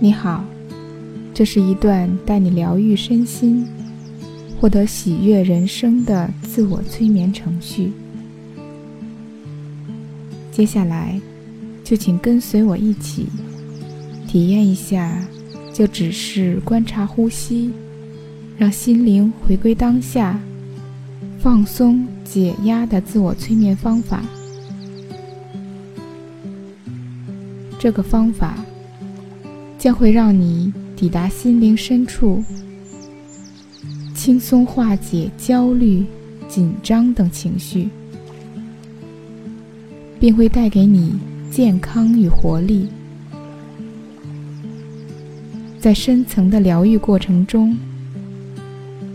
你好，这是一段带你疗愈身心、获得喜悦人生的自我催眠程序。接下来，就请跟随我一起体验一下，就只是观察呼吸，让心灵回归当下、放松解压的自我催眠方法。这个方法。将会让你抵达心灵深处，轻松化解焦虑、紧张等情绪，并会带给你健康与活力。在深层的疗愈过程中，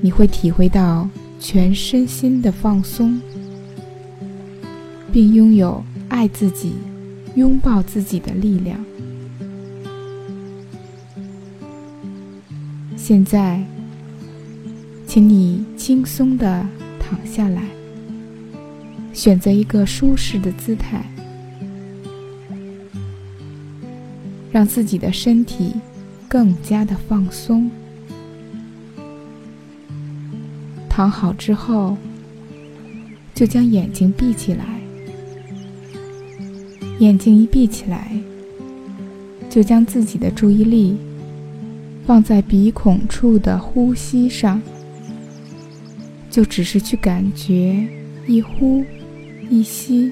你会体会到全身心的放松，并拥有爱自己、拥抱自己的力量。现在，请你轻松的躺下来，选择一个舒适的姿态，让自己的身体更加的放松。躺好之后，就将眼睛闭起来，眼睛一闭起来，就将自己的注意力。放在鼻孔处的呼吸上，就只是去感觉一呼一吸，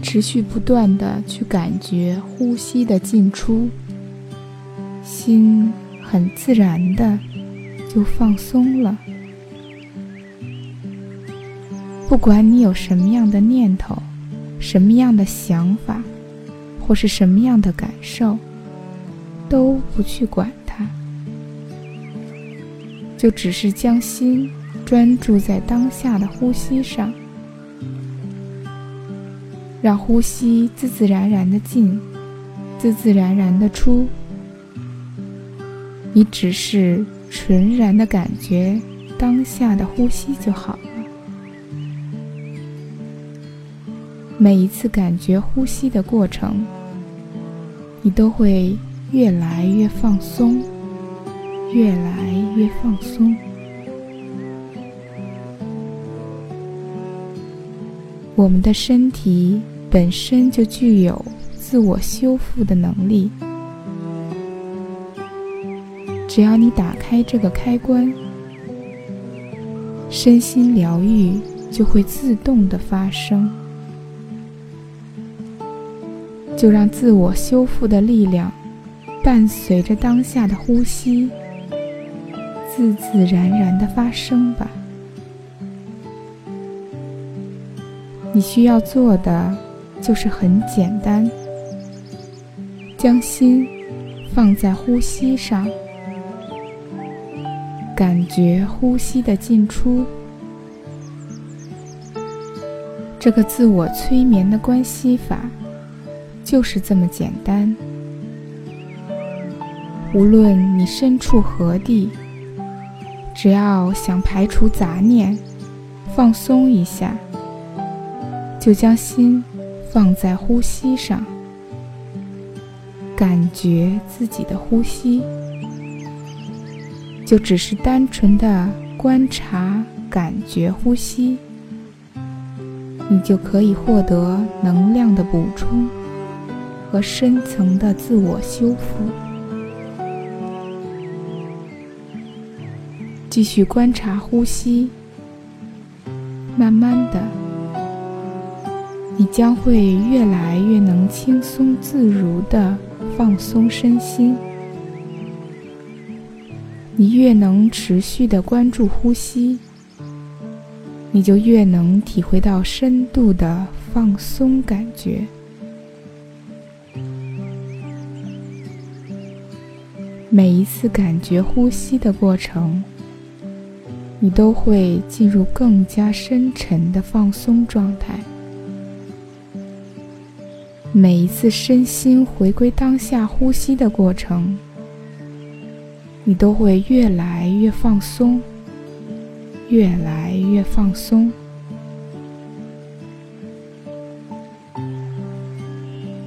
持续不断的去感觉呼吸的进出，心很自然的就放松了。不管你有什么样的念头，什么样的想法。或是什么样的感受，都不去管它，就只是将心专注在当下的呼吸上，让呼吸自自然然的进，自自然然的出。你只是纯然的感觉当下的呼吸就好了。每一次感觉呼吸的过程，你都会越来越放松，越来越放松。我们的身体本身就具有自我修复的能力，只要你打开这个开关，身心疗愈就会自动的发生。就让自我修复的力量伴随着当下的呼吸，自自然然的发生吧。你需要做的就是很简单，将心放在呼吸上，感觉呼吸的进出。这个自我催眠的关系法。就是这么简单。无论你身处何地，只要想排除杂念、放松一下，就将心放在呼吸上，感觉自己的呼吸，就只是单纯的观察、感觉呼吸，你就可以获得能量的补充。和深层的自我修复，继续观察呼吸，慢慢的，你将会越来越能轻松自如的放松身心。你越能持续的关注呼吸，你就越能体会到深度的放松感觉。每一次感觉呼吸的过程，你都会进入更加深沉的放松状态。每一次身心回归当下呼吸的过程，你都会越来越放松，越来越放松。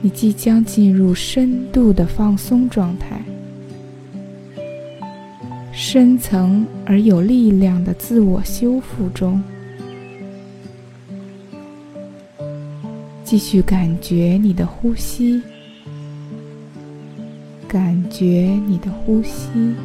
你即将进入深度的放松状态，深层而有力量的自我修复中。继续感觉你的呼吸，感觉你的呼吸。